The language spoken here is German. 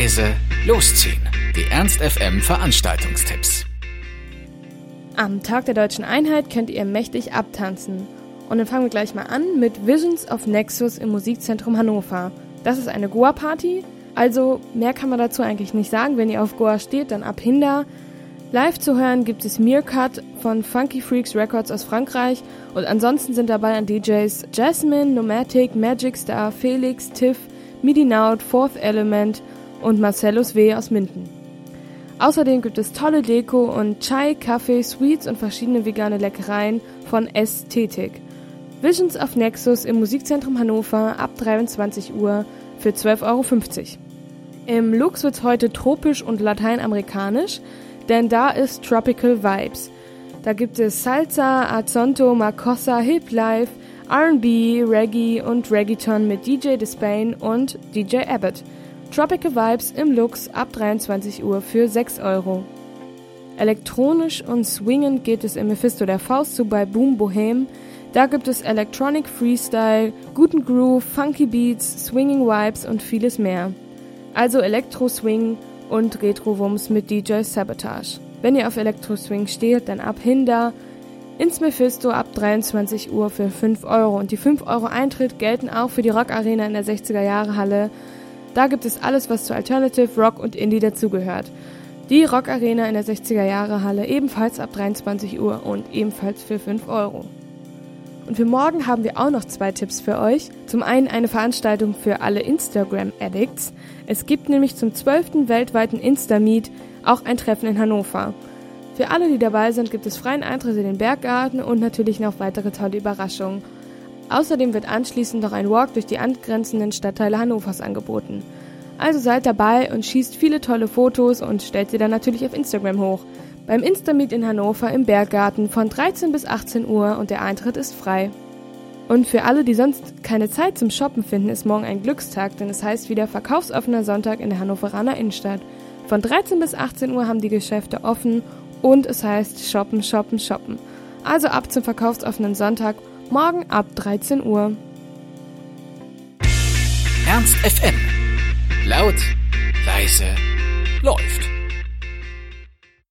leise, losziehen. Die Ernst FM Veranstaltungstipps. Am Tag der deutschen Einheit könnt ihr mächtig abtanzen. Und dann fangen wir gleich mal an mit Visions of Nexus im Musikzentrum Hannover. Das ist eine Goa-Party. Also mehr kann man dazu eigentlich nicht sagen. Wenn ihr auf Goa steht, dann ab Hinder. Live zu hören gibt es Meerkat von Funky Freaks Records aus Frankreich und ansonsten sind dabei an DJs Jasmine, Nomatic, Magic Star, Felix, Tiff, Midi Naut, Fourth Element und Marcellus W. aus Minden. Außerdem gibt es tolle Deko und Chai, Kaffee, Sweets und verschiedene vegane Leckereien von Ästhetik. Visions of Nexus im Musikzentrum Hannover ab 23 Uhr für 12,50 Euro. Im Lux wird's heute tropisch und lateinamerikanisch, denn da ist Tropical Vibes. Da gibt es Salsa, Azonto, Makossa, Hip Life, R&B, Reggae und Reggaeton mit DJ Despain und DJ Abbott. Tropical Vibes im Lux ab 23 Uhr für 6 Euro. Elektronisch und swingend geht es im Mephisto der Faust zu bei Boom Bohem. Da gibt es Electronic Freestyle, guten Groove, Funky Beats, Swinging Vibes und vieles mehr. Also Elektro Swing und Retro-Wumms mit DJ Sabotage. Wenn ihr auf Elektro Swing steht, dann ab Hinder ins Mephisto ab 23 Uhr für 5 Euro. Und die 5 Euro Eintritt gelten auch für die Rock Arena in der 60er Jahre Halle da gibt es alles, was zu Alternative, Rock und Indie dazugehört. Die Rock Arena in der 60er Jahre Halle ebenfalls ab 23 Uhr und ebenfalls für 5 Euro. Und für morgen haben wir auch noch zwei Tipps für euch. Zum einen eine Veranstaltung für alle Instagram-Addicts. Es gibt nämlich zum 12. weltweiten Insta-Meet auch ein Treffen in Hannover. Für alle, die dabei sind, gibt es freien Eintritt in den Berggarten und natürlich noch weitere tolle Überraschungen. Außerdem wird anschließend noch ein Walk durch die angrenzenden Stadtteile Hannovers angeboten. Also seid dabei und schießt viele tolle Fotos und stellt sie dann natürlich auf Instagram hoch. Beim Instameet in Hannover im Berggarten von 13 bis 18 Uhr und der Eintritt ist frei. Und für alle, die sonst keine Zeit zum Shoppen finden, ist morgen ein Glückstag, denn es heißt wieder verkaufsoffener Sonntag in der Hannoveraner Innenstadt. Von 13 bis 18 Uhr haben die Geschäfte offen und es heißt shoppen, shoppen, shoppen. Also ab zum verkaufsoffenen Sonntag Morgen ab 13 Uhr. Ernst FM. Laut, leise, läuft.